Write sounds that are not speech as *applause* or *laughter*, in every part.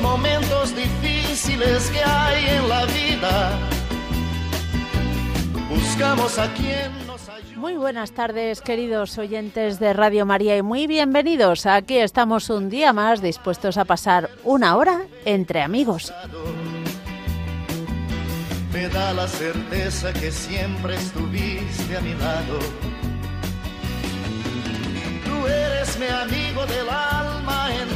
momentos difíciles que hay en la vida, buscamos a quien nos ayude. Muy buenas tardes, queridos oyentes de Radio María, y muy bienvenidos. Aquí estamos un día más dispuestos a pasar una hora entre amigos. Me da la certeza que siempre estuviste a mi lado. Tú eres mi amigo del alma en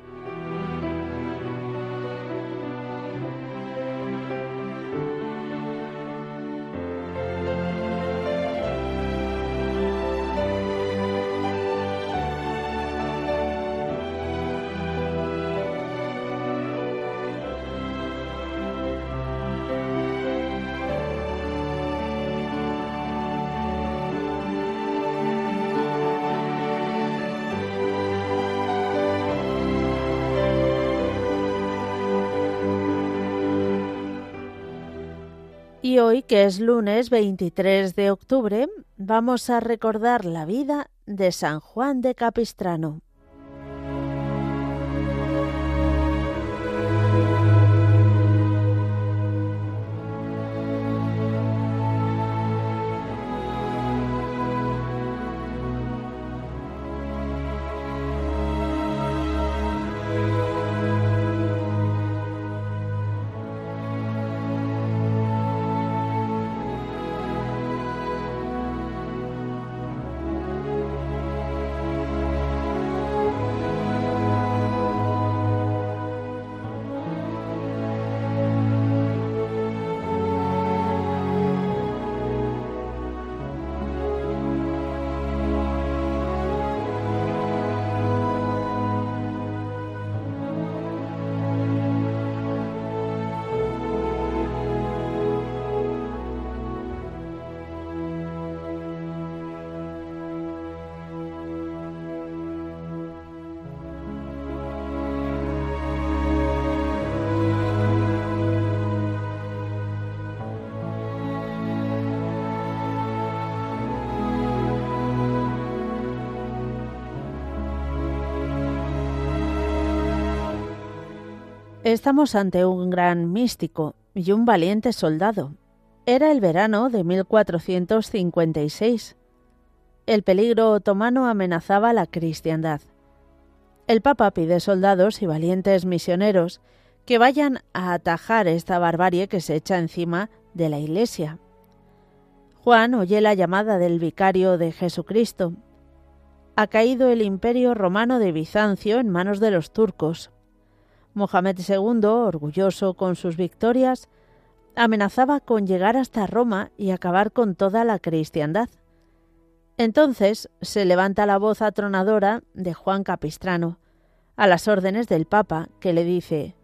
Y hoy, que es lunes 23 de octubre, vamos a recordar la vida de San Juan de Capistrano. Estamos ante un gran místico y un valiente soldado. Era el verano de 1456. El peligro otomano amenazaba la cristiandad. El Papa pide soldados y valientes misioneros que vayan a atajar esta barbarie que se echa encima de la Iglesia. Juan oye la llamada del vicario de Jesucristo. Ha caído el imperio romano de Bizancio en manos de los turcos. Mohamed II, orgulloso con sus victorias, amenazaba con llegar hasta Roma y acabar con toda la cristiandad. Entonces se levanta la voz atronadora de Juan Capistrano, a las órdenes del Papa, que le dice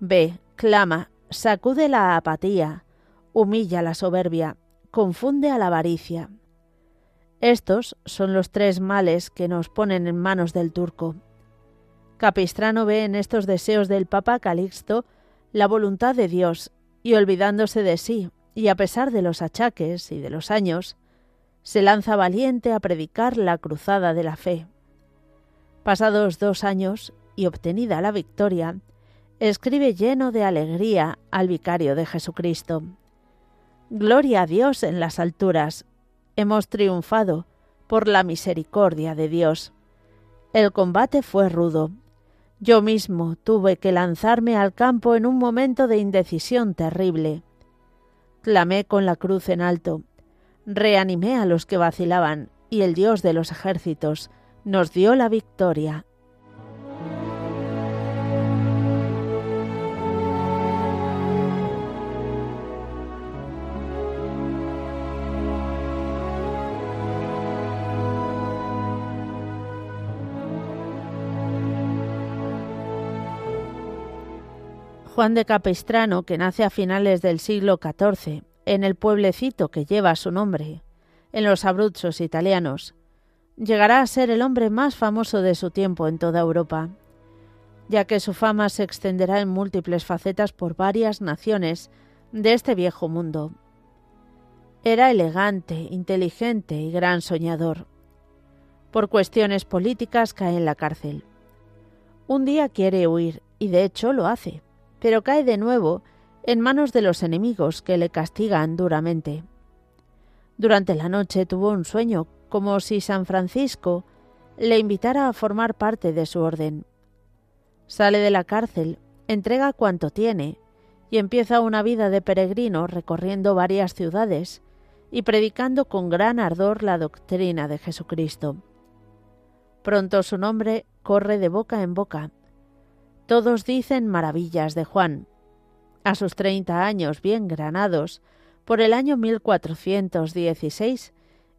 Ve, clama, sacude la apatía, humilla la soberbia, confunde a la avaricia. Estos son los tres males que nos ponen en manos del turco. Capistrano ve en estos deseos del Papa Calixto la voluntad de Dios y olvidándose de sí, y a pesar de los achaques y de los años, se lanza valiente a predicar la cruzada de la fe. Pasados dos años y obtenida la victoria, escribe lleno de alegría al vicario de Jesucristo. Gloria a Dios en las alturas. Hemos triunfado por la misericordia de Dios. El combate fue rudo, yo mismo tuve que lanzarme al campo en un momento de indecisión terrible. Clamé con la cruz en alto, reanimé a los que vacilaban, y el Dios de los ejércitos nos dio la victoria. Juan de Capistrano, que nace a finales del siglo XIV, en el pueblecito que lleva su nombre, en los Abruzos italianos, llegará a ser el hombre más famoso de su tiempo en toda Europa, ya que su fama se extenderá en múltiples facetas por varias naciones de este viejo mundo. Era elegante, inteligente y gran soñador. Por cuestiones políticas cae en la cárcel. Un día quiere huir, y de hecho lo hace pero cae de nuevo en manos de los enemigos que le castigan duramente. Durante la noche tuvo un sueño como si San Francisco le invitara a formar parte de su orden. Sale de la cárcel, entrega cuanto tiene y empieza una vida de peregrino recorriendo varias ciudades y predicando con gran ardor la doctrina de Jesucristo. Pronto su nombre corre de boca en boca todos dicen maravillas de Juan. A sus treinta años bien granados, por el año 1416,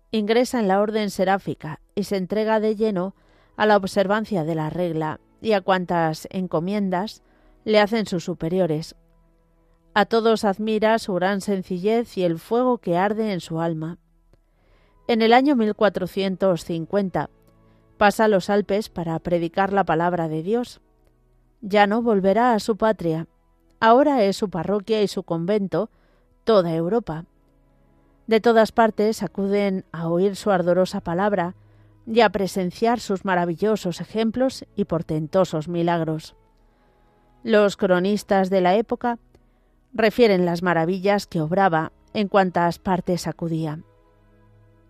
ingresa en la orden seráfica y se entrega de lleno a la observancia de la regla y a cuantas encomiendas le hacen sus superiores. A todos admira su gran sencillez y el fuego que arde en su alma. En el año 1450 pasa los Alpes para predicar la palabra de Dios ya no volverá a su patria. Ahora es su parroquia y su convento toda Europa. De todas partes acuden a oír su ardorosa palabra y a presenciar sus maravillosos ejemplos y portentosos milagros. Los cronistas de la época refieren las maravillas que obraba en cuantas partes acudía.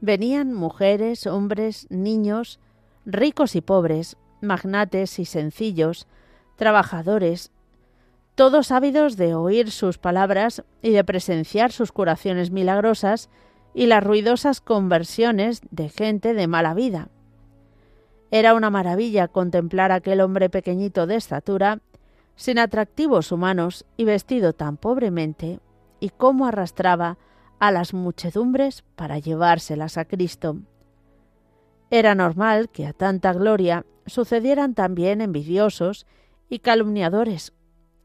Venían mujeres, hombres, niños, ricos y pobres, magnates y sencillos, trabajadores, todos ávidos de oír sus palabras y de presenciar sus curaciones milagrosas y las ruidosas conversiones de gente de mala vida. Era una maravilla contemplar aquel hombre pequeñito de estatura, sin atractivos humanos y vestido tan pobremente, y cómo arrastraba a las muchedumbres para llevárselas a Cristo. Era normal que a tanta gloria sucedieran también envidiosos y calumniadores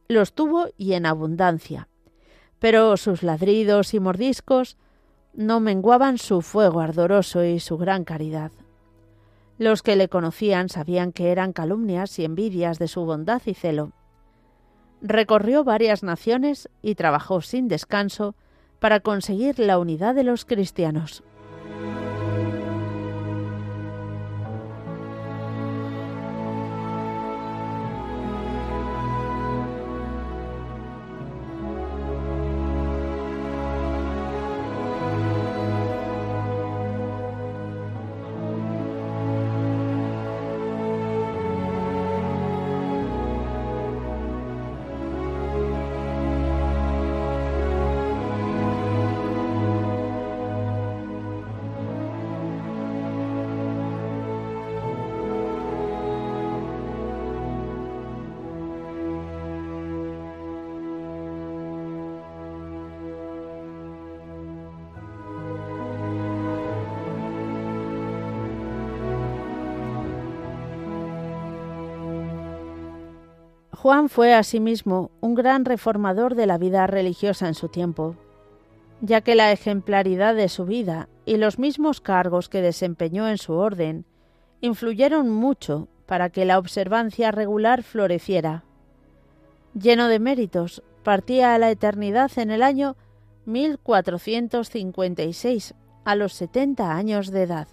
los tuvo y en abundancia, pero sus ladridos y mordiscos no menguaban su fuego ardoroso y su gran caridad. Los que le conocían sabían que eran calumnias y envidias de su bondad y celo. Recorrió varias naciones y trabajó sin descanso para conseguir la unidad de los cristianos. Juan fue asimismo un gran reformador de la vida religiosa en su tiempo, ya que la ejemplaridad de su vida y los mismos cargos que desempeñó en su orden influyeron mucho para que la observancia regular floreciera. Lleno de méritos, partía a la eternidad en el año 1456, a los 70 años de edad.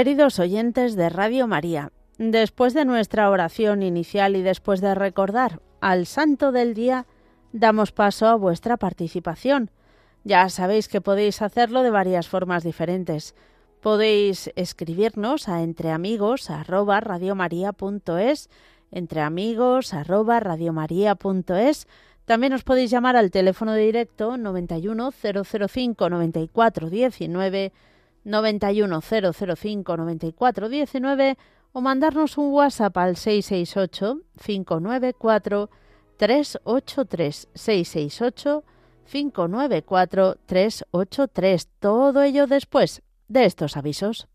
Queridos oyentes de Radio María, después de nuestra oración inicial y después de recordar al Santo del Día, damos paso a vuestra participación. Ya sabéis que podéis hacerlo de varias formas diferentes. Podéis escribirnos a entreamigos@radiomaria.es, entreamigos@radiomaria.es. También os podéis llamar al teléfono directo 91 005 94 19 91005 9419 o mandarnos un WhatsApp al 668 594 383 668 594 383. Todo ello después de estos avisos.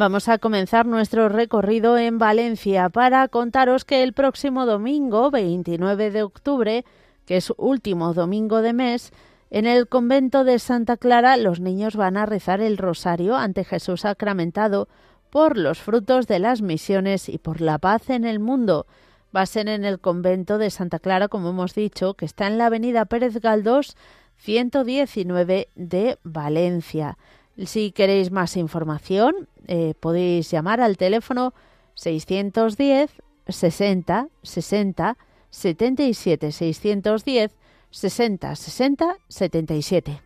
Vamos a comenzar nuestro recorrido en Valencia para contaros que el próximo domingo, 29 de octubre, que es último domingo de mes, en el convento de Santa Clara los niños van a rezar el rosario ante Jesús sacramentado por los frutos de las misiones y por la paz en el mundo. Va a ser en el convento de Santa Clara, como hemos dicho, que está en la avenida Pérez Galdós 119 de Valencia. Si queréis más información, eh, podéis llamar al teléfono 610 60 60 77 610 60 60 77.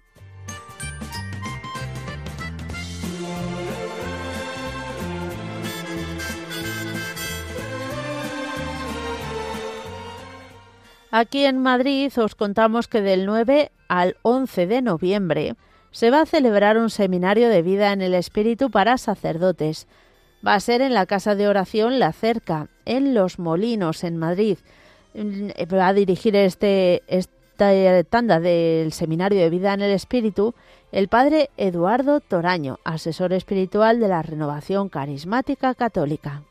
Aquí en Madrid os contamos que del 9 al 11 de noviembre se va a celebrar un seminario de vida en el Espíritu para sacerdotes. Va a ser en la Casa de Oración La Cerca, en Los Molinos, en Madrid. Mm, va a dirigir este, esta tanda del Seminario de Vida en el Espíritu el padre Eduardo Toraño, asesor espiritual de la Renovación Carismática Católica.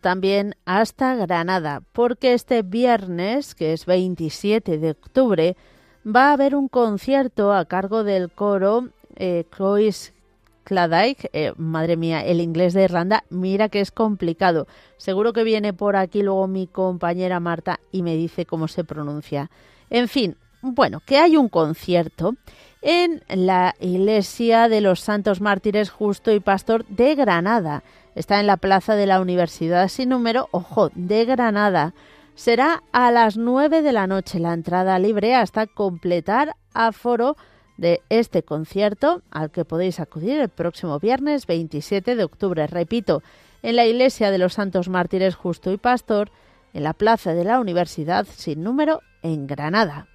También hasta Granada, porque este viernes, que es 27 de octubre, va a haber un concierto a cargo del coro eh, Croix eh, madre mía, el inglés de Irlanda, mira que es complicado. Seguro que viene por aquí luego mi compañera Marta y me dice cómo se pronuncia. En fin, bueno, que hay un concierto en la iglesia de los Santos Mártires Justo y Pastor de Granada. Está en la plaza de la Universidad sin número, ojo, de Granada. Será a las 9 de la noche la entrada libre hasta completar aforo de este concierto al que podéis acudir el próximo viernes 27 de octubre. Repito, en la Iglesia de los Santos Mártires Justo y Pastor, en la Plaza de la Universidad sin número en Granada.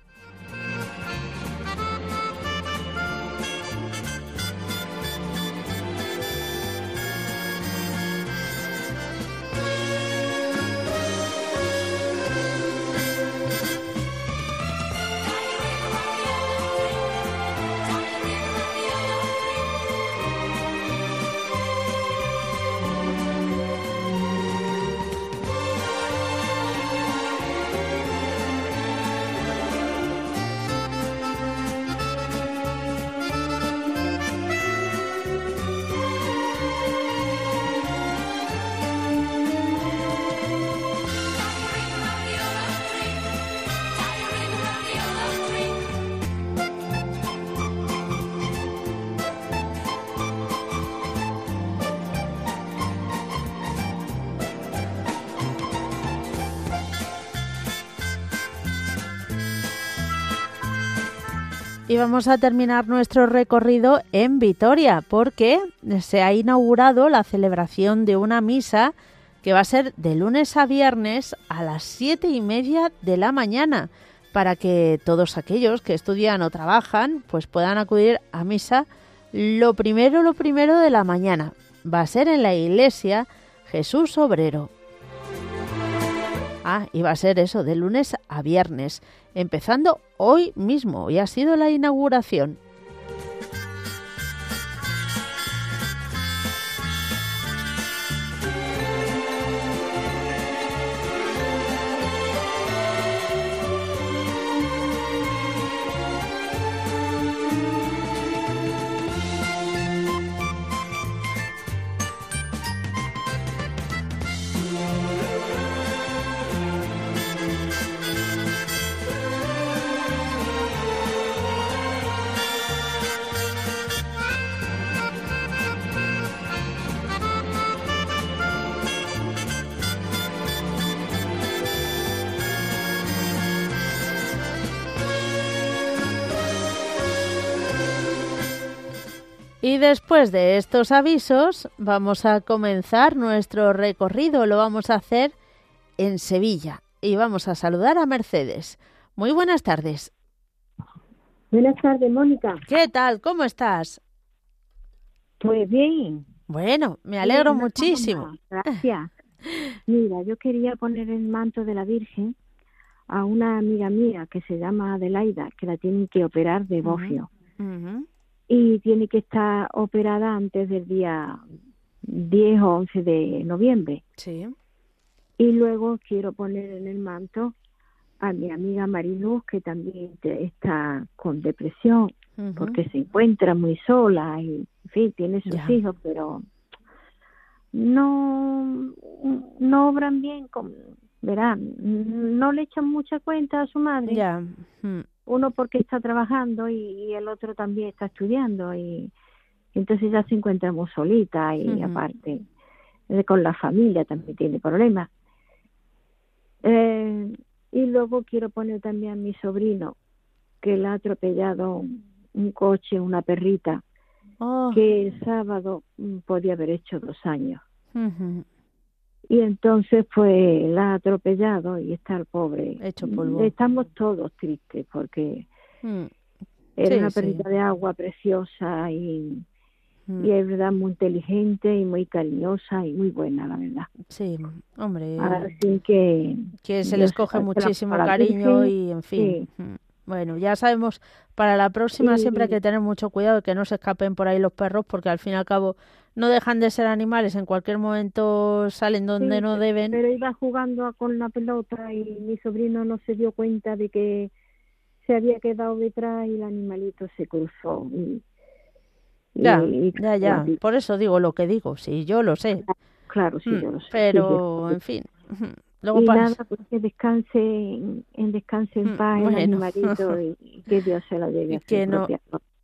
Vamos a terminar nuestro recorrido en Vitoria, porque se ha inaugurado la celebración de una misa que va a ser de lunes a viernes a las siete y media de la mañana, para que todos aquellos que estudian o trabajan, pues puedan acudir a misa lo primero, lo primero de la mañana. Va a ser en la iglesia Jesús Obrero. Ah, va a ser eso, de lunes a viernes, empezando hoy mismo. y ha sido la inauguración. Después de estos avisos, vamos a comenzar nuestro recorrido. Lo vamos a hacer en Sevilla y vamos a saludar a Mercedes. Muy buenas tardes. Buenas tardes, Mónica. ¿Qué tal? ¿Cómo estás? Pues bien. Bueno, me alegro muchísimo. Gracias. *laughs* Mira, yo quería poner el manto de la Virgen a una amiga mía que se llama Adelaida, que la tienen que operar de bofio. Y tiene que estar operada antes del día 10 o 11 de noviembre. Sí. Y luego quiero poner en el manto a mi amiga Mariluz, que también está con depresión, porque se encuentra muy sola y, en fin, tiene sus hijos, pero no, no obran bien, con, verán, no le echan mucha cuenta a su madre. Ya. Uno porque está trabajando y, el otro también está estudiando y entonces ya se encuentra muy solita y aparte con la familia también tiene problemas. Eh, y luego quiero poner también a mi sobrino que le ha atropellado un coche, una perrita Oh. que el sábado mm, podía haber hecho dos años. Y entonces, pues, la ha atropellado y está el pobre. Hecho polvo. Estamos todos tristes porque Mm. era Sí, una sí. perrita de agua preciosa y, Mm. y es verdad muy inteligente y muy cariñosa y muy buena, la verdad. Sí, hombre, Así que... que se les coge muchísimo cariño y en fin. Mm. Bueno, ya sabemos, para la próxima siempre hay que tener mucho cuidado de que no se escapen por ahí los perros, porque al fin y al cabo no dejan de ser animales, en cualquier momento salen donde Sí, no deben. Pero iba jugando con la pelota y mi sobrino no se dio cuenta de que se había quedado detrás y el animalito se cruzó. Y, Ya, y- ya, ya. Por eso digo lo que digo, sí, yo lo sé. Claro, sí, Mm, yo lo sé. Pero, sí, *laughs* en fin. *laughs* Luego y nada, pues que descanse en, en descanse en Mm, paz el animalito *laughs* y, y que Dios se lo lleve Y a su que no-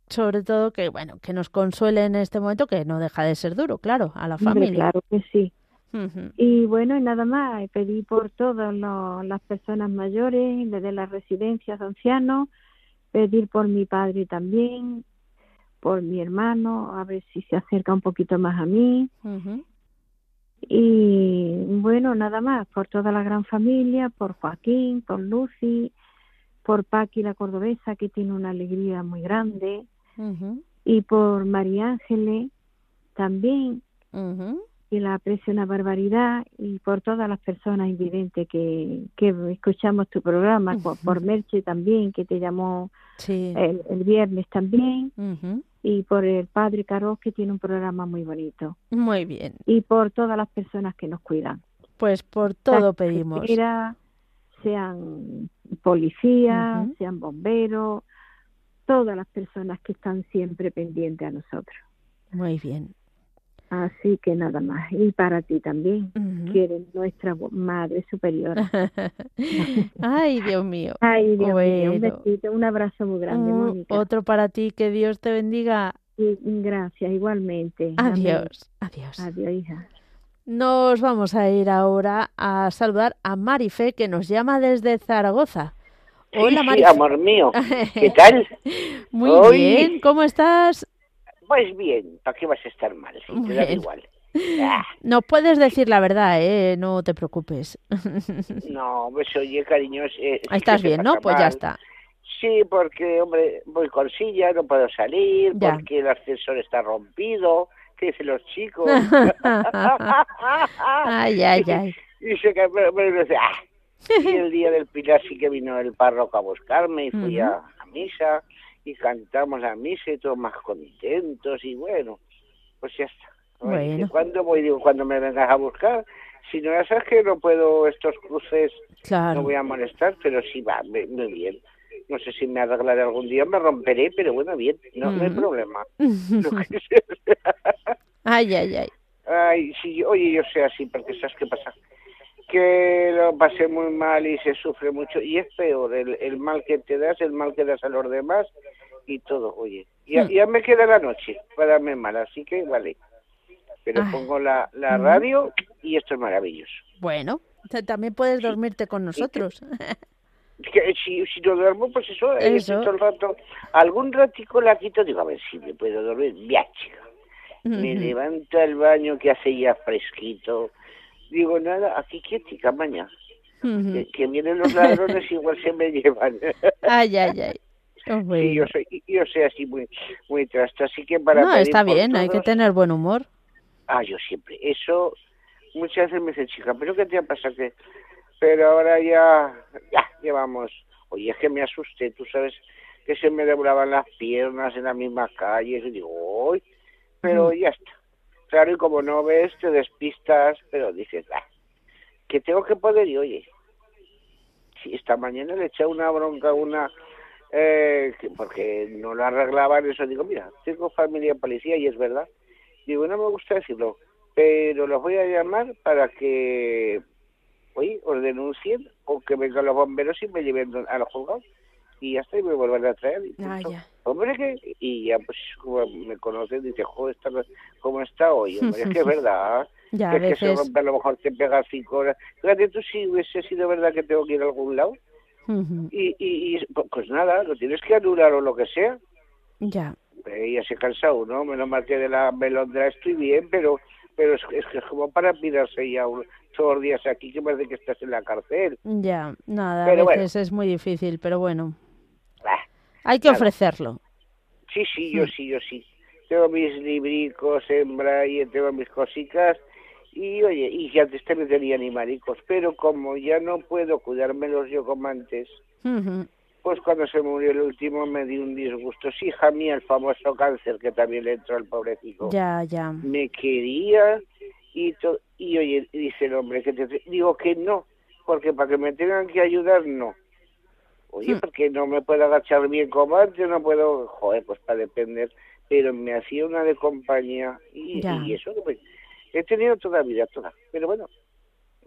sobre todo que bueno que nos consuele en este momento que no deja de ser duro claro a la Hombre, familia claro que sí. Y bueno, y nada más, pedí por todas las personas mayores, desde las residencias de ancianos, pedir por mi padre también, por mi hermano, a ver si se acerca un poquito más a mí. Ujú. Y bueno, nada más, por toda la gran familia, por Joaquín, por Lucy, por Paqui la cordobesa, que tiene una alegría muy grande, y por María Ángeles también. Y la aprecio una barbaridad y por todas las personas invidentes que, que escuchamos tu programa, por, por Merche también, que te llamó sí. el, el viernes también, y por el padre Carlos, que tiene un programa muy bonito, muy bien. Y por todas las personas que nos cuidan. pues por todo Las pedimos. sean policías, sean bomberos, todas las personas que están siempre pendientes a nosotros. muy bien Así que nada más. Y para ti también, Ujú. que eres nuestra Madre Superiora. *laughs* ay Dios mío Ay, Dios mío, un besito, un abrazo muy grande, Un- Mónica. otro para ti que Dios te bendiga Y gracias, igualmente. Amén. adiós adiós Adiós, hija. nos vamos a ir ahora a saludar a Marife que nos llama desde Zaragoza hola sí, Marife amor mío. *laughs* ¿Qué tal? muy Hoy- bien cómo estás Pues bien, ¿para qué vas a estar mal? Si te da igual. Ah, *laughs* Nos puedes decir la verdad, ¿eh? No te preocupes. *laughs* no, pues oye, cariño. eh, que Estás bien, ¿no? Pues ya está. Sí, porque, hombre, voy con silla, no puedo salir, Ya. porque el ascensor está rompido, que dicen los chicos. *laughs* Ay, ay, ay. Y se cae, pero, pero dice, ah. Y el día del Pilar sí que vino el párroco a buscarme y fui Ujú. a, a misa y cantamos la misa y todos más contentos y bueno, pues ya está. Bueno. ¿Cuándo voy? Digo, cuando me vengas a buscar. Si no ya sabes que no puedo estos cruces, no voy a molestar, pero sí va, muy bien. No sé si me arreglaré algún día, me romperé, pero bueno, bien, no, no hay Ujú. problema. *laughs* *laughs* Ay, ay, ay. Ay, sí, oye, yo sé así, porque ¿sabes qué pasa? Que lo pasé muy mal y se sufre mucho. Y es peor, el, el mal que te das, el mal que das a los demás y todo, oye. Ya, Hmm. ya me queda la noche para darme mal, así que vale. Pero pongo la, la radio y esto es maravilloso. Bueno, también puedes dormirte con nosotros. si, si no duermo, pues eso, eso. todo el rato. Algún ratico la quito, digo, a ver si me puedo dormir. Ya, chica. Me levanto al baño que hace ya fresquito. Digo, nada, aquí quietica mañana. que, vienen los ladrones *laughs* igual se me llevan. ay, ay, ay. Oh, sí, yo soy, yo soy así muy, muy trasto, así que para... No, está bien, hay que tener buen humor. Ah, yo siempre. Eso muchas veces me dicen, chica, ¿pero qué te ha pasado? Que... Pero ahora ya, ya, llevamos... Oye, es que me asusté, tú sabes que se me doblaban las piernas en la misma calle, y digo, uy, pero mm. ya está. Claro, y como no ves, te despistas, pero dices, ah, que tengo que poder, y oye, si esta mañana le eché una bronca a una eh, porque no lo arreglaban eso digo mira tengo familia policía y es verdad digo no me gusta decirlo pero los voy a llamar para que oye os denuncien o que vengan los bomberos y me lleven a los juzgados y ya está y me vuelven a traer ah. Hombre que y ya pues como me conocen dice joder está, cómo está hoy hombre es que es *laughs* verdad ya, es que se rompe a lo mejor te pega cinco horas fíjate tú si hubiese sido verdad que tengo que ir a algún lado y, y, pues nada, lo tienes que anular o lo que sea. Ya. Eh, ya se cansa uno, menos mal que de la melondra estoy bien, pero pero es, es que es como para mirarse ya todos los días aquí que parece que estás en la cárcel. Ya, nada, a veces es muy difícil, pero bueno. Ah, Hay que ofrecerlo. Sí, sí, yo mm. sí, yo sí. Tengo mis libricos en braille, tengo mis cositas y oye, y que antes te tenía animalicos, pero como ya no puedo cuidármelos yo como antes, pues cuando se murió el último me di un disgusto. Sí, hija mía, el famoso cáncer que también le entró al pobrecito. Ya, ya. Me quería y, y oye, dice el hombre, que te digo que no, porque para que me tengan que ayudar, no. Oye, hmm. porque no me puedo agachar bien como antes, no puedo, joder, pues para depender, pero me hacía una de compañía y, y eso, pues, He tenido toda la vida, toda. Pero bueno,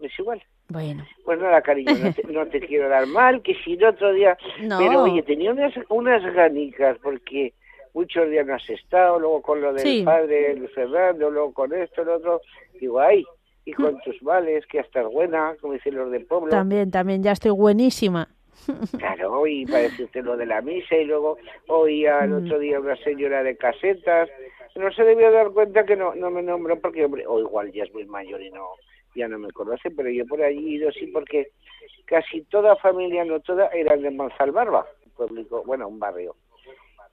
es igual. Bueno. Pues nada, cariño, no te, *laughs* quiero dar mal, que si no otro día... No. Pero oye, tenía unas, unas ganicas, porque muchos días no has estado, luego con lo del padre Luis Fernando, luego con esto, lo otro. Digo, ay, y con mm. tus males, que hasta buena, como dicen los del pueblo. También, también, ya estoy buenísima. *laughs* Claro, y para decirte lo de la misa, y luego oía el mm. otro día una señora de casetas, no se debió dar cuenta que no, no me nombró porque, hombre, o igual ya es muy mayor y no ya no me conoce, pero yo por allí he ido sí porque casi toda familia, no toda, eran de Manzalbarba, público, bueno, un barrio.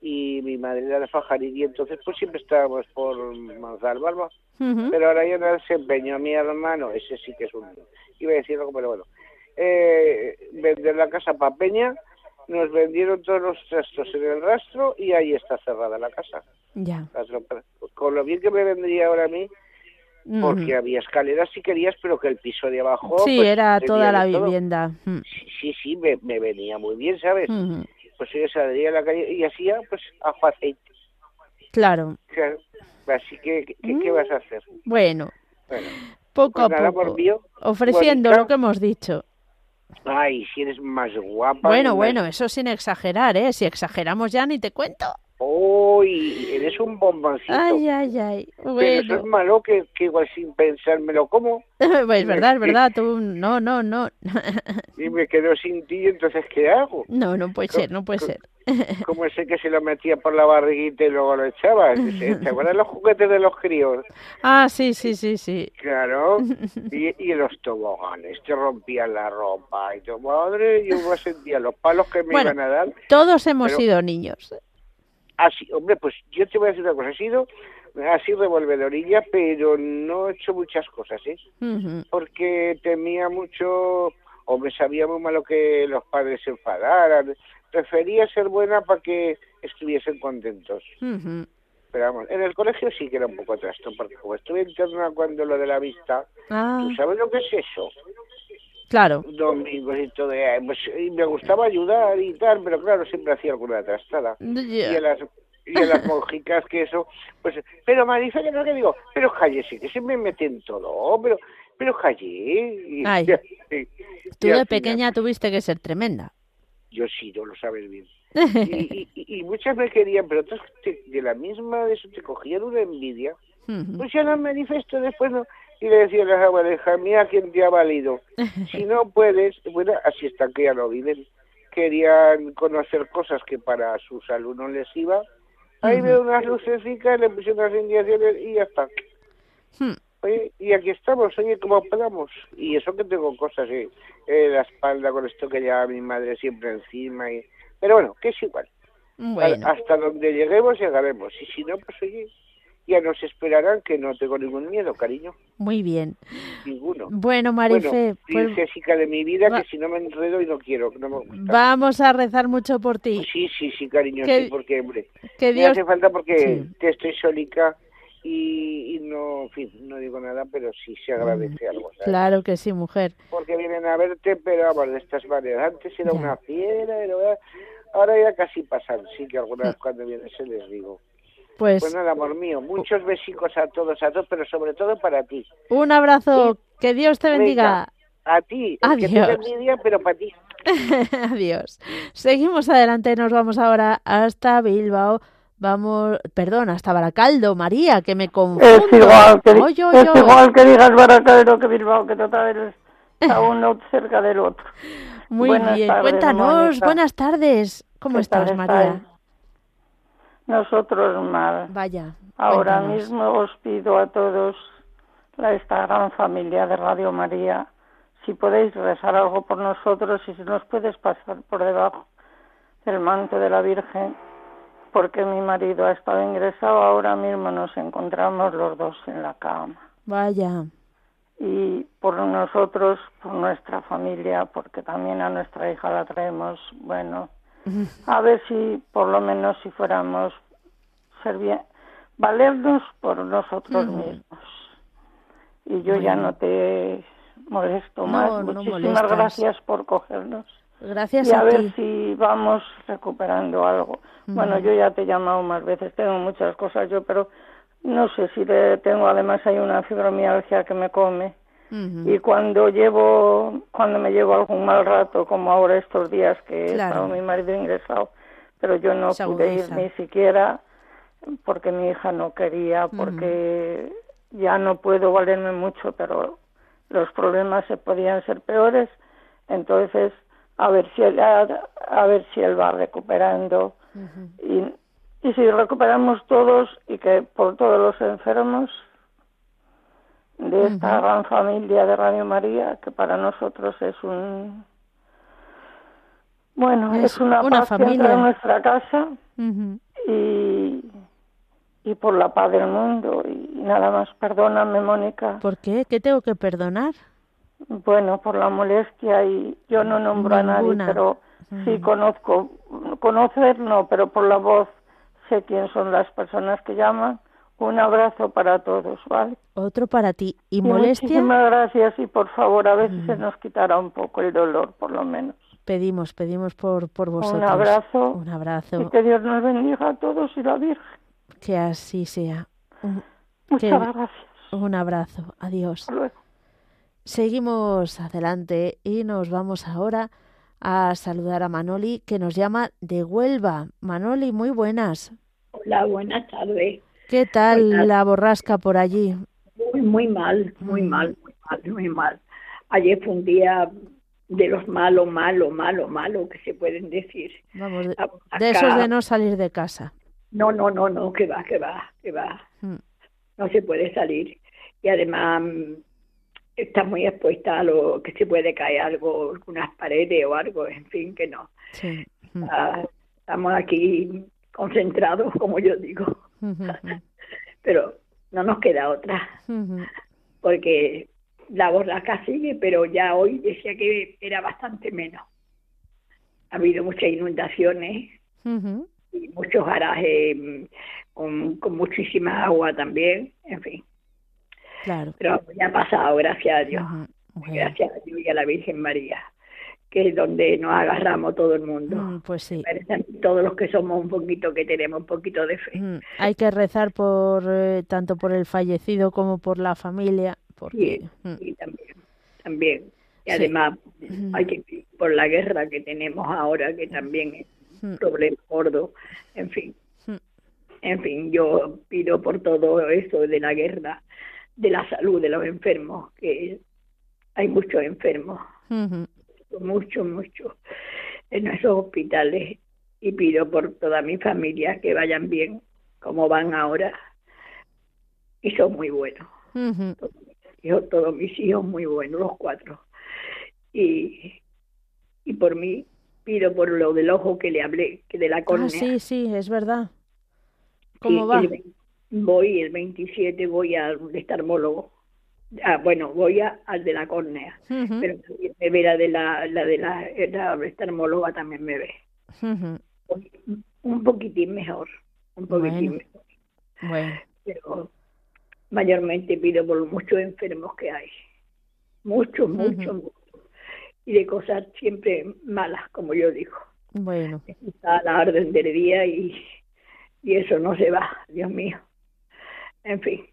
Y mi madre era de Fajarí y entonces pues siempre estábamos por Manzalbarba, pero ahora ya no se empeñó mi hermano, ese sí que es un... iba a decir algo, pero bueno, eh, vender la casa para Peña, nos vendieron todos los trastos en el rastro y ahí está cerrada la casa. Ya. Con lo bien que me vendría ahora a mí, porque había escaleras si querías, pero que el piso de abajo... Sí, pues, era toda la vivienda. Sí, sí, me, venía muy bien, ¿sabes? Pues yo salía a la calle y hacía pues ajo aceite. Claro. Así que, ¿qué, vas a hacer? Bueno, poco pues a poco, ofreciendo lo que hemos dicho. Ay, si eres más guapa. Bueno, bueno, eso sin exagerar, ¿eh? Si exageramos ya ni te cuento. Uy, eres un bomboncito. Ay, ay, ay. Bueno. Pero eso es malo que, que igual sin pensármelo como. *laughs* pues es verdad, es verdad. Tú, no, no, no. *laughs* y me quedo sin ti, entonces ¿qué hago? No, no puede ser, no puede ser. *laughs* como ese que se lo metía por la barriguita y luego lo echaba. ¿Te acuerdas los juguetes de los críos? Ah, sí, sí, sí, sí. Claro. Y, y los toboganes, te rompían la ropa. Y tu madre, yo me sentía los palos que me iban a dar. Todos hemos sido niños. Así, hombre, pues yo te voy a decir una cosa, ha sido así revolvedorilla, pero no he hecho muchas cosas, ¿eh? Porque temía mucho, o me sabía muy malo que los padres se enfadaran, prefería ser buena para que estuviesen contentos. Pero vamos, en el colegio sí que era un poco trasto, porque como estuve interna cuando lo de la vista, ah. ¿tú sabes lo que es eso? Claro. Domingos y todo. Eh, pues, y me gustaba ayudar y tal, pero claro, siempre hacía alguna trastada. Y a las y a las *laughs* monjicas que eso, pues, pero Marisa, que no que digo, pero sí que se me mete en todo, pero, pero Jaye. *laughs* Ay, tú de pequeña tuviste que ser tremenda. Yo sí, no lo sabes bien. *laughs* y, y, muchas me querían, pero otras de la misma de eso te cogían una envidia. Pues ya no manifiesto después, no, y le decía a las hija mía, ¿quién te ha valido? *laughs* Si no puedes, bueno, así está que ya no viven. querían conocer cosas que para sus alumnos les iba. Ahí veo unas lucecitas, le pusieron unas indicaciones y ya está. Hmm. Oye, y aquí estamos, oye, como podamos. Y eso que tengo cosas en la espalda con esto que lleva mi madre siempre encima. Y... Pero bueno, que es igual. Hasta donde lleguemos llegaremos. Y si no, pues oye, ya nos esperarán que no tengo ningún miedo, cariño. Muy bien. Ninguno. Bueno, Marife. Bueno, pues... de mi vida, que si no me enredo y no quiero, no me gusta. Vamos a rezar mucho por ti. Sí, sí, sí, cariño, sí, porque, hombre, que Dios... me hace falta porque te estoy solica y, no, en fin, no digo nada, pero sí se agradece algo. Claro que sí, mujer. Porque vienen a verte, pero vamos, de estas maneras. Antes era una fiera, ahora ya casi pasan, sí que alguna vez cuando vienen se les digo. Pues, pues nada, amor mío, muchos besicos a todos, a todos, pero sobre todo para ti. Un abrazo, que Dios te bendiga. a ti, Adiós. que te bendiga, pero para ti. *laughs* Adiós. Seguimos adelante, nos vamos ahora hasta Bilbao. Vamos, perdón, hasta Baracaldo, María, que me confundo. Es igual que, es igual que digas Baracaldo que Bilbao, que total está uno cerca del otro. Muy bien, cuéntanos, buenas tardes. ¿Cómo estás, María? Nosotros mal. Vaya. Ahora mismo os pido a todos, a esta gran familia de Radio María, si podéis rezar algo por nosotros y si nos puedes pasar por debajo del manto de la Virgen, porque mi marido ha estado ingresado, ahora mismo nos encontramos los dos en la cama. Vaya. Y por nosotros, por nuestra familia, porque también a nuestra hija la traemos, bueno, *laughs* a ver si por lo menos si fuéramos ser bien, valernos por nosotros mismos. Y yo ya no te molesto más. Muchísimas gracias por cogernos. Gracias y a, ver si vamos recuperando algo. Bueno, yo ya te he llamado más veces, tengo muchas cosas yo, pero no sé si tengo, además hay una fibromialgia que me come. Y cuando llevo, cuando me llevo algún mal rato, como ahora estos días que he estado mi marido ingresado, pero yo no pude ir ni siquiera porque mi hija no quería, porque ya no puedo valerme mucho, pero los problemas se podían ser peores, entonces a ver si él, a, ver si él va recuperando. Y, y si recuperamos todos y que por todos los enfermos de esta gran familia de Radio María, que para nosotros es un... Bueno, es, una, una familia. en nuestra casa y, y por la paz del mundo. Y nada más, perdóname, Mónica. ¿Por qué? ¿Qué tengo que perdonar? Bueno, por la molestia y yo no nombro a nadie, pero sí conozco, conocer no, pero por la voz sé quién son las personas que llaman un abrazo para todos, ¿vale? Otro para ti. ¿Y, molestia? Muchísimas gracias y por favor, a ver si se mm. nos quitará un poco el dolor, por lo menos. Pedimos, pedimos por, por vosotros. Un abrazo. Un abrazo. Y que Dios nos bendiga a todos y la Virgen. Que así sea. Muchas gracias. Un abrazo. Adiós. Seguimos adelante y nos vamos ahora a saludar a Manoli que nos llama de Huelva. Manoli, muy buenas. Hola, buenas tardes. ¿Qué tal la borrasca por allí? Muy, muy mal, muy mm. mal, muy mal, muy mal. Ayer fue un día de los malos, malo, malo, malo que se pueden decir. Vamos, de, esos de no salir de casa. No, no, no, no, que va, que va, que va. Mm. No se puede salir. Y además mm, está muy expuesta a lo que se puede caer algo, algunas paredes o algo, en fin, que no. Sí. Ah, estamos aquí concentrados, *laughs* como yo digo. pero no nos queda otra, porque la borrasca sigue, pero ya hoy decía que era bastante menos. Ha habido muchas inundaciones y muchos garajes mm, con, con muchísima agua también, en fin. Claro. Pero ya ha pasado, gracias a Dios. Gracias a Dios y a la Virgen María que es donde nos agarramos todo el mundo. Mm, pues sí. Todos los que somos un poquito, que tenemos un poquito de fe. Mm, hay que rezar por eh, tanto por el fallecido como por la familia. Porque, mm. sí, también. También. Y además hay que por la guerra que tenemos ahora, que también un problema gordo. En fin. En fin, yo pido por todo eso de la guerra, de la salud de los enfermos, que hay muchos enfermos mucho, mucho. en esos hospitales y pido por toda mi familia que vayan bien como van ahora y son muy buenos. Yo, todos mis hijos muy buenos, los cuatro. Y, y por mí pido por lo del ojo que le hablé, que de la ah, córnea. sí, sí, es verdad. ¿Cómo va? voy el 27, voy al oftalmólogo. Ah, bueno, voy a, al de la córnea, pero me ve la de la, la de la, la también me ve. Un poquitín mejor, un poquitín mejor. Bueno. Pero mayormente pido por los muchos enfermos que hay. Muchos, muchos, muchos. Y de cosas siempre malas, como yo digo. Bueno. Está la orden del día y, y eso no se va, Dios mío. En fin,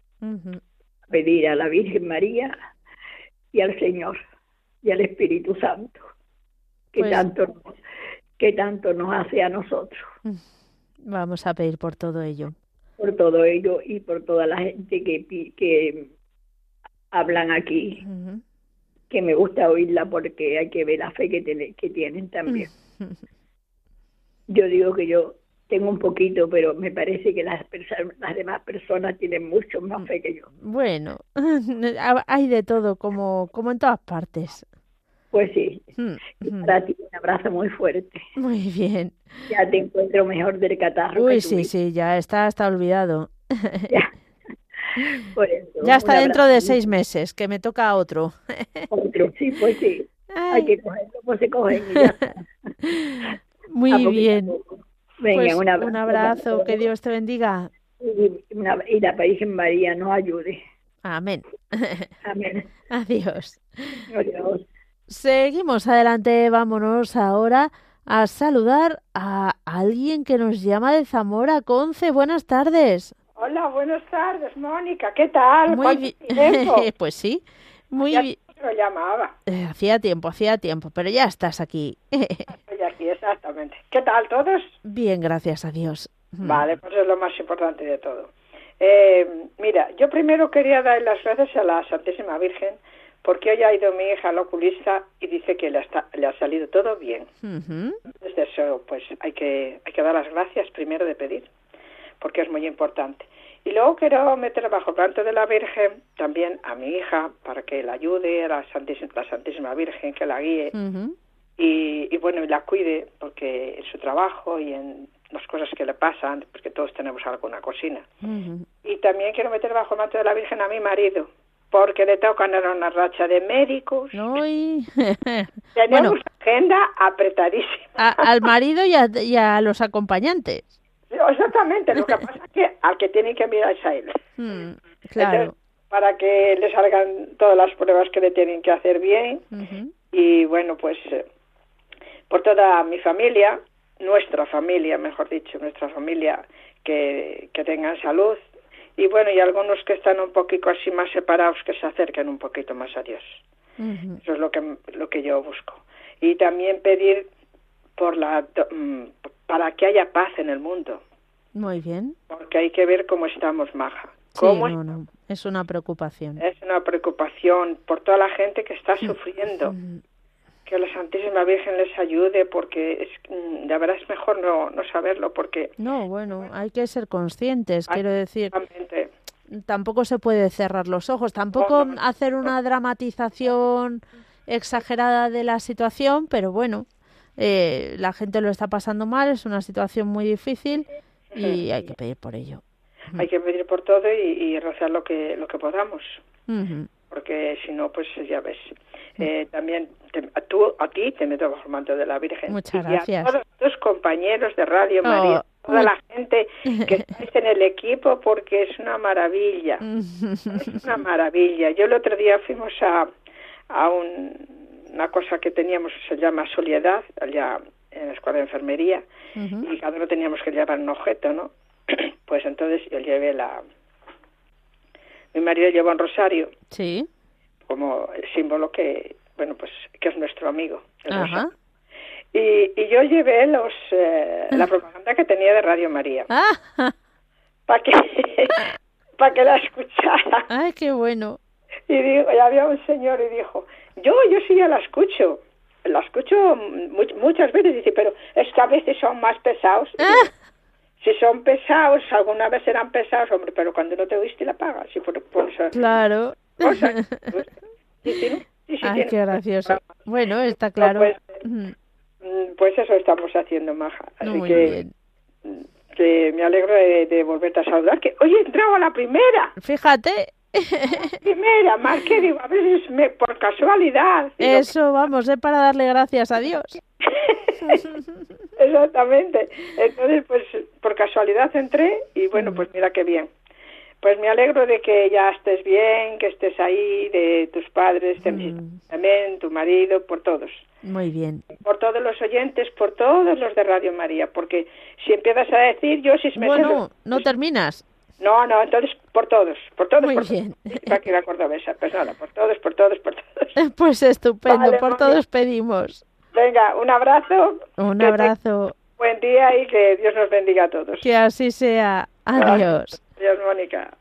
pedir a la Virgen María y al Señor y al Espíritu Santo que pues tanto que tanto nos hace a nosotros. Vamos a pedir por todo ello por todo ello y por toda la gente que, que hablan aquí, que me gusta oírla porque hay que ver la fe que, que tienen también. *laughs* Yo digo que yo tengo un poquito, pero me parece que las, las demás personas tienen mucho más fe que yo. Bueno, *laughs* hay de todo, como, como en todas partes. Pues sí. Mm, para ti un abrazo muy fuerte. Muy bien. Ya te encuentro mejor del catarro. Uy, sí, sí, ya está, está olvidado. Ya. *laughs* *laughs* ya está dentro de seis meses, que me toca otro. *laughs* Otro, sí, pues sí. Hay que cogerlo, pues se cogen y ya *laughs* Muy bien. Venga, pues un abrazo. Un abrazo, que Dios te bendiga. Y, y la Virgen María nos ayude. Amén. Amén. Adiós. Adiós. Seguimos adelante, vámonos ahora a saludar a alguien que nos llama de Zamora, Conce. Buenas tardes. Hola, buenas tardes, Mónica. ¿Qué tal? Muy bien. *laughs* pues sí, muy bien. lo llamaba. Eh, hacía tiempo, hacía tiempo, pero ya estás aquí. *laughs* Estoy aquí, exactamente. ¿Qué tal todos? Bien, gracias a Dios. Vale, pues es lo más importante de todo. Eh, mira, yo primero quería dar las gracias a la Santísima Virgen porque hoy ha ido mi hija al oculista y dice que le, ha salido todo bien. Desde eso, pues hay que, hay que dar las gracias primero de pedir, porque es muy importante. Y luego quiero meter bajo el planto de la Virgen también a mi hija para que la ayude, a la Santísima, la Santísima Virgen, que la guíe y, y, bueno, y la cuide, porque en su trabajo y en las cosas que le pasan, porque todos tenemos alguna cocina. Y también quiero meter bajo el manto de la Virgen a mi marido, porque le tocan una racha de médicos. *laughs* Tenemos agenda apretadísima. al marido y a, los acompañantes. Exactamente, lo que *laughs* pasa es que al que tiene que mirar es a él. Hmm, claro. para que le salgan todas las pruebas que le tienen que hacer bien. Y bueno, pues eh, por toda mi familia, nuestra familia, mejor dicho, nuestra familia, que, que tengan salud, y bueno, y algunos que están un poquito así más separados que se acerquen un poquito más a Dios. Eso es lo que, lo que yo busco. Y también pedir por la, mm, para que haya paz en el mundo. Muy bien. Porque hay que ver cómo estamos, Maja. ¿Cómo no, no. Es una preocupación. Es una preocupación por toda la gente que está sufriendo que la Santísima Virgen les ayude porque es, mm, la verdad es mejor no, no saberlo porque... No, bueno, hay que ser conscientes, quiero decir. Tampoco se puede cerrar los ojos, tampoco hacer una dramatización exagerada de la situación, pero bueno, eh, la gente lo está pasando mal, es una situación muy difícil y hay que pedir por ello. Hay que pedir por todo y, y rezar lo que, lo que podamos, porque si no, pues ya ves. Eh, también a, tú, a ti te meto bajo el manto de la Virgen. Muchas gracias. A todos tus compañeros de Radio María, oh, toda la gente que *laughs* estáis en el equipo, porque es una maravilla. *laughs* es una maravilla. Yo el otro día fuimos a, a una cosa que teníamos, se llama Soledad, allá en la escuela de enfermería, y cada uno teníamos que llevar un objeto, ¿no? *clears throat* pues entonces yo llevé la... Mi marido llevó un rosario. Sí como el símbolo que, bueno, pues que es nuestro amigo. Y, y, yo llevé los eh, la propaganda que tenía de Radio María. Para que, *laughs* para que la escuchara. Ay, qué bueno. Y, digo, y había un señor y dijo, yo, yo sí ya la escucho. la escucho muchas veces, dice, pero es que a veces son más pesados. Ah. Si son pesados, alguna vez serán pesados, hombre, pero cuando no te oíste la pagas. Si por, *laughs* claro. Pues, sí, Ay, qué gracioso. Bueno, está claro. pues, mm, pues, eso estamos haciendo, Maja. Así que, mm, que me alegro de, volverte a saludar. Que hoy he entrado a la primera. Fíjate. *laughs* Primera, más que digo, a veces me, por casualidad. Eso, vamos, es para darle gracias a Dios. *laughs* Exactamente. Entonces, pues por casualidad entré y bueno, pues mira qué bien. Pues me alegro de que ya estés bien, que estés ahí, de tus padres, mm. también, tu marido, por todos. Muy bien. Por todos los oyentes, por todos los de Radio María, porque si empiezas a decir yo si me Bueno, no terminas. No, no, entonces por todos, por todos. Muy bien. Aquí la cordobesa, pues nada, por todos, por todos, por todos. *laughs* Pues estupendo, por todos pedimos. Venga, un abrazo. Un abrazo. Buen día y que Dios nos bendiga a todos. Que así sea. Adiós. Adiós, Mónica.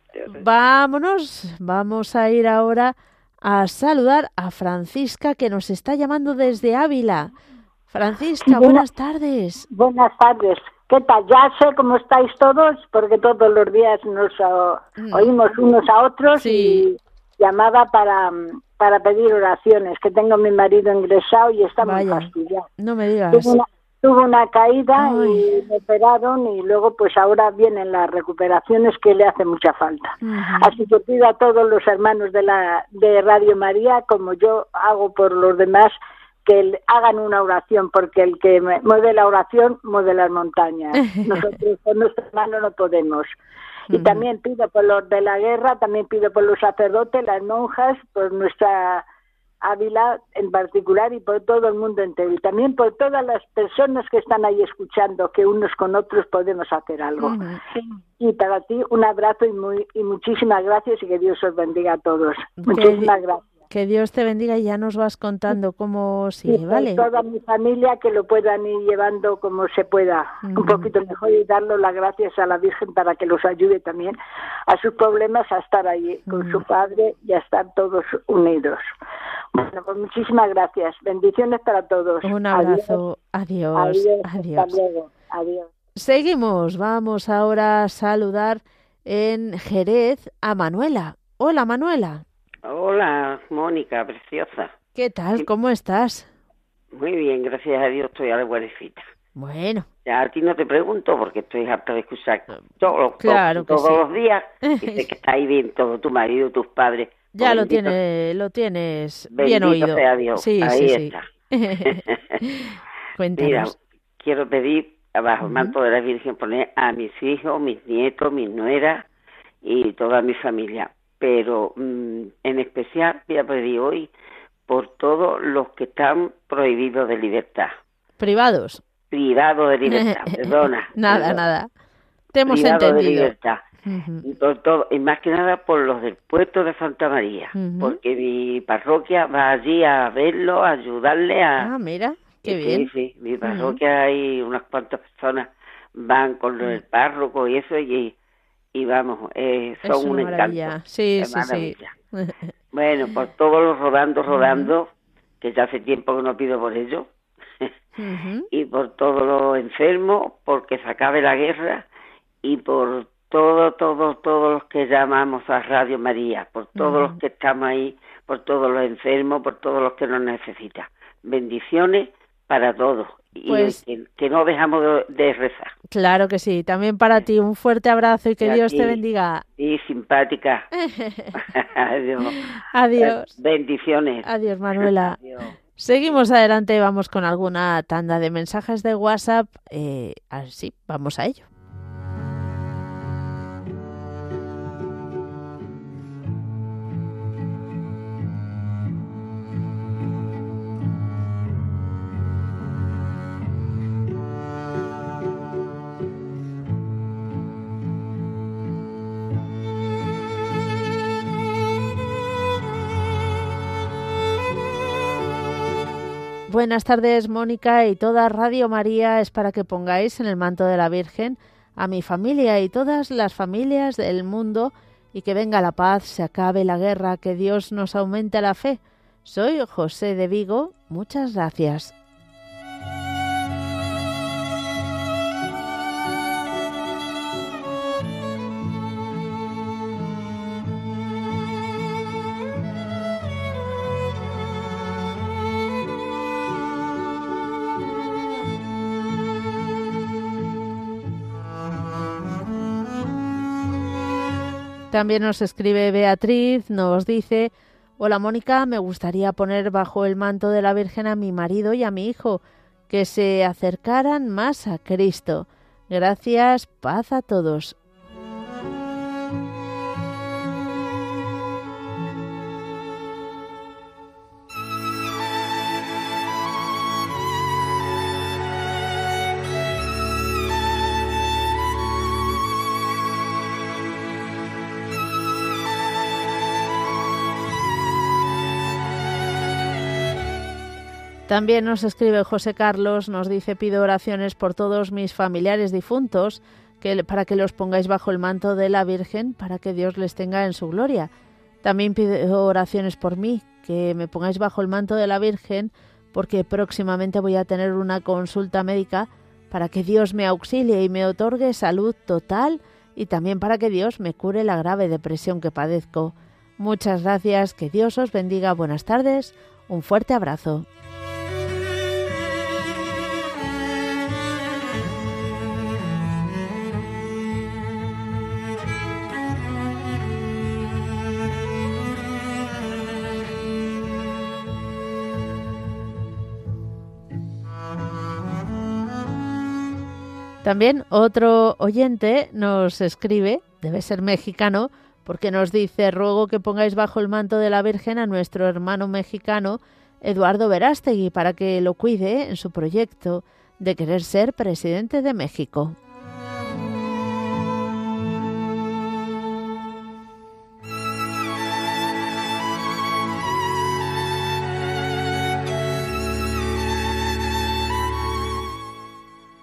Vámonos, vamos a ir ahora a saludar a Francisca que nos está llamando desde Ávila. Francisca, buenas tardes. Buenas tardes. ¿Qué tal? Ya sé cómo estáis todos, porque todos los días nos mm. oímos unos a otros y llamaba para, para pedir oraciones, que tengo a mi marido ingresado y está muy fastidiado. No me digas. Tuvo una, caída y me operaron y luego pues ahora vienen las recuperaciones que le hace mucha falta. Así que pido a todos los hermanos de la de Radio María, como yo hago por los demás, que hagan una oración, porque el que mueve la oración mueve las montañas. *laughs* Nosotros con nuestro hermano no podemos. Y también pido por los de la guerra, también pido por los sacerdotes, las monjas, por nuestra Ávila en particular y por todo el mundo entero. Y también por todas las personas que están ahí escuchando, que unos con otros podemos hacer algo. Y para ti un abrazo y, muy, y muchísimas gracias y que Dios os bendiga a todos. Muchísimas gracias. Que Dios te bendiga y ya nos vas contando cómo sigue, ¿vale? Toda mi familia que lo puedan ir llevando como se pueda, un poquito mejor y darle las gracias a la Virgen para que los ayude también a sus problemas a estar ahí con su padre y a estar todos unidos. Bueno, pues muchísimas gracias. Bendiciones para todos. Un abrazo. Adiós. Adiós. Adiós. Adiós. Seguimos. Vamos ahora a saludar en Jerez a Manuela. Hola, Manuela. Hola, Mónica, preciosa. ¿Qué tal? ¿Cómo estás? Muy bien, gracias a Dios estoy a la buenecita. Bueno. Ya a ti no te pregunto porque estoy harta de escuchar todo, claro todos los días. *laughs* Dice que está ahí bien todo, tu marido, tus padres. Ya lo, tiene, lo tienes bien oído. Sea Dios. Sí, ahí sí, está. *laughs* *laughs* Cuéntanos. Mira, quiero pedir abajo el manto de la Virgen poner a mis hijos, mis nietos, mis nueras y toda mi familia pero mm, en especial voy a pedir hoy por todos los que están prohibidos de libertad. ¿Privados? Privados de libertad, *laughs* perdona. nada, nada. Te hemos entendido. de libertad. y, por todo, y más que nada por los del puerto de Santa María, porque mi parroquia va allí a verlo, a ayudarle a... Ah, mira, qué bien. Sí, sí, mi parroquia hay unas cuantas personas van con el párroco y eso, y y vamos, eh, son un encanto. Sí, sí, sí. *laughs* bueno, por todos los rodando, rodando, que ya hace tiempo que no pido por ello, *laughs* y por todos los enfermos, porque se acabe la guerra, y por todos, todos, todos los que llamamos a Radio María, por todos los que estamos ahí, por todos los enfermos, por todos los que nos necesitan. Bendiciones para todos y pues que, no dejamos de, rezar. Claro que sí. También para ti un fuerte abrazo y que Dios te bendiga. Y simpática. *laughs* Adiós. Adiós. Bendiciones. Adiós, Manuela. Seguimos adelante, vamos con alguna tanda de mensajes de WhatsApp. Eh, así, vamos a ello. Buenas tardes, Mónica y toda Radio María es para que pongáis en el manto de la Virgen a mi familia y todas las familias del mundo y que venga la paz, se acabe la guerra, que Dios nos aumente la fe. Soy José de Vigo. Muchas gracias. También nos escribe Beatriz, nos dice, Hola Mónica, me gustaría poner bajo el manto de la Virgen a mi marido y a mi hijo, que se acercaran más a Cristo. Gracias, paz a todos. También nos escribe José Carlos, nos dice pido oraciones por todos mis familiares difuntos, que, para que los pongáis bajo el manto de la Virgen, para que Dios les tenga en su gloria. También pido oraciones por mí, que me pongáis bajo el manto de la Virgen, porque próximamente voy a tener una consulta médica para que Dios me auxilie y me otorgue salud total y también para que Dios me cure la grave depresión que padezco. Muchas gracias, que Dios os bendiga, buenas tardes, un fuerte abrazo. También otro oyente nos escribe, debe ser mexicano, porque nos dice, ruego que pongáis bajo el manto de la Virgen a nuestro hermano mexicano Eduardo Verástegui para que lo cuide en su proyecto de querer ser presidente de México.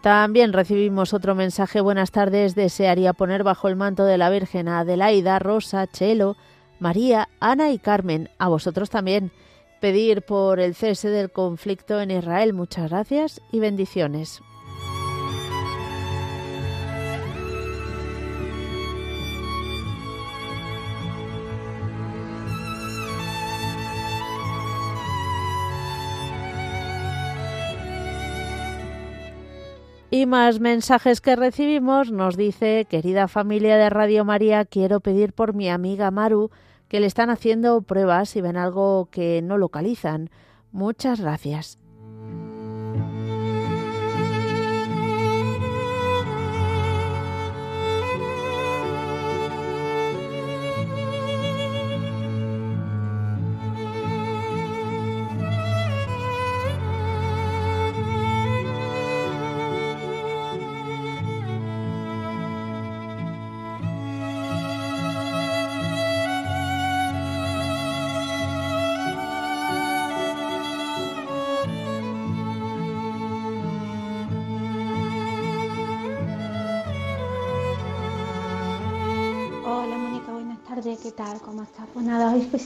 También recibimos otro mensaje. Buenas tardes. Desearía poner bajo el manto de la Virgen a Adelaida, Rosa, Chelo, María, Ana y Carmen. A vosotros también. Pedir por el cese del conflicto en Israel. Muchas gracias y bendiciones. Y más mensajes que recibimos nos dice, querida familia de Radio María, quiero pedir por mi amiga Maru que le están haciendo pruebas y ven algo que no localizan. Muchas gracias.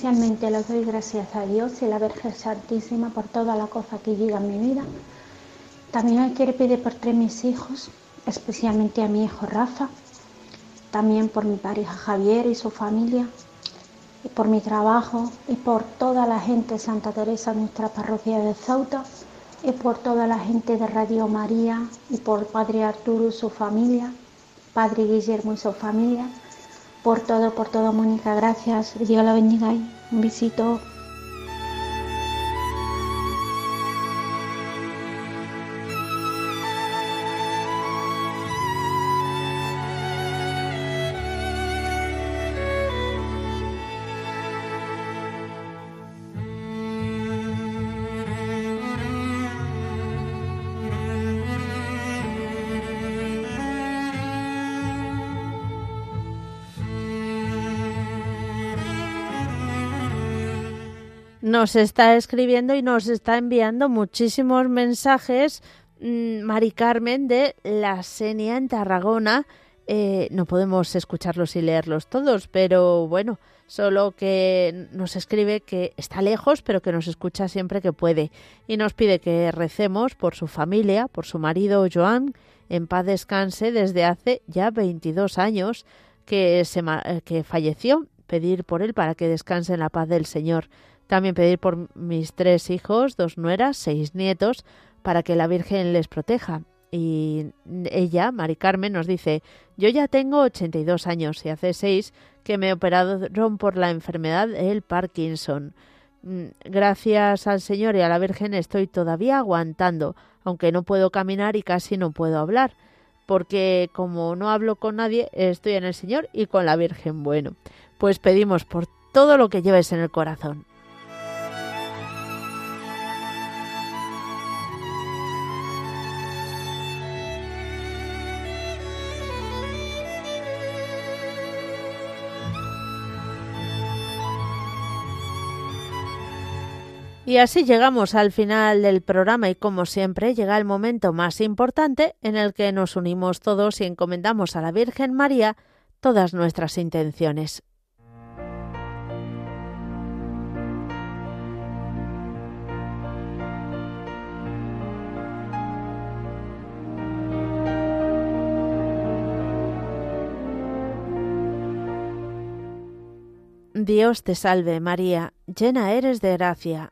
Especialmente les doy gracias a Dios y a la Virgen Santísima por toda la cosa que llega en mi vida. También hoy quiero pedir por tres mis hijos, especialmente a mi hijo Rafa, también por mi pareja Javier y su familia, y por mi trabajo, y por toda la gente de Santa Teresa, nuestra parroquia de Zauta, y por toda la gente de Radio María, y por Padre Arturo y su familia, Padre Guillermo y su familia por todo, por todo, Mónica. Gracias. Dios la bendiga. Un besito. Nos está escribiendo y nos está enviando muchísimos mensajes. Mm, Mari Carmen de La Senia en Tarragona. eh, no podemos escucharlos y leerlos todos, pero bueno, solo que nos escribe que está lejos, pero que nos escucha siempre que puede. Y nos pide que recemos por su familia, por su marido Joan, en paz descanse desde hace ya 22 años que, se, que falleció. Pedir por él para que descanse en la paz del Señor. También pedir por mis tres hijos, dos nueras, seis nietos, para que la Virgen les proteja. Y ella, Mari Carmen, nos dice, yo ya tengo 82 años y hace seis que me operaron por la enfermedad del Parkinson. Mm, gracias al Señor y a la Virgen estoy todavía aguantando, aunque no puedo caminar y casi no puedo hablar, porque como no hablo con nadie, estoy en el Señor y con la Virgen. Bueno, pues pedimos por todo lo que lleves en el corazón. Y así llegamos al final del programa y como siempre llega el momento más importante en el que nos unimos todos y encomendamos a la Virgen María todas nuestras intenciones. Dios te salve María, llena eres de gracia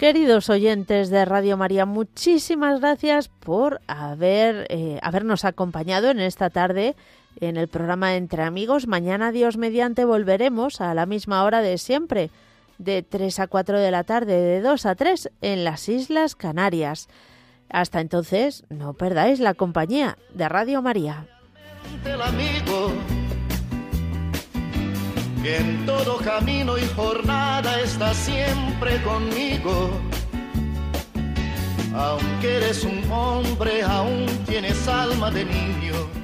Queridos oyentes de Radio María, muchísimas gracias por haber, eh, habernos acompañado en esta tarde en el programa Entre Amigos. Mañana, Dios mediante, volveremos a la misma hora de siempre, de 3 a 4 de la tarde, de 2 a 3 en las Islas Canarias. Hasta entonces, no perdáis la compañía de Radio María en todo camino y jornada está siempre conmigo. Aunque eres un hombre, aún tienes alma de niño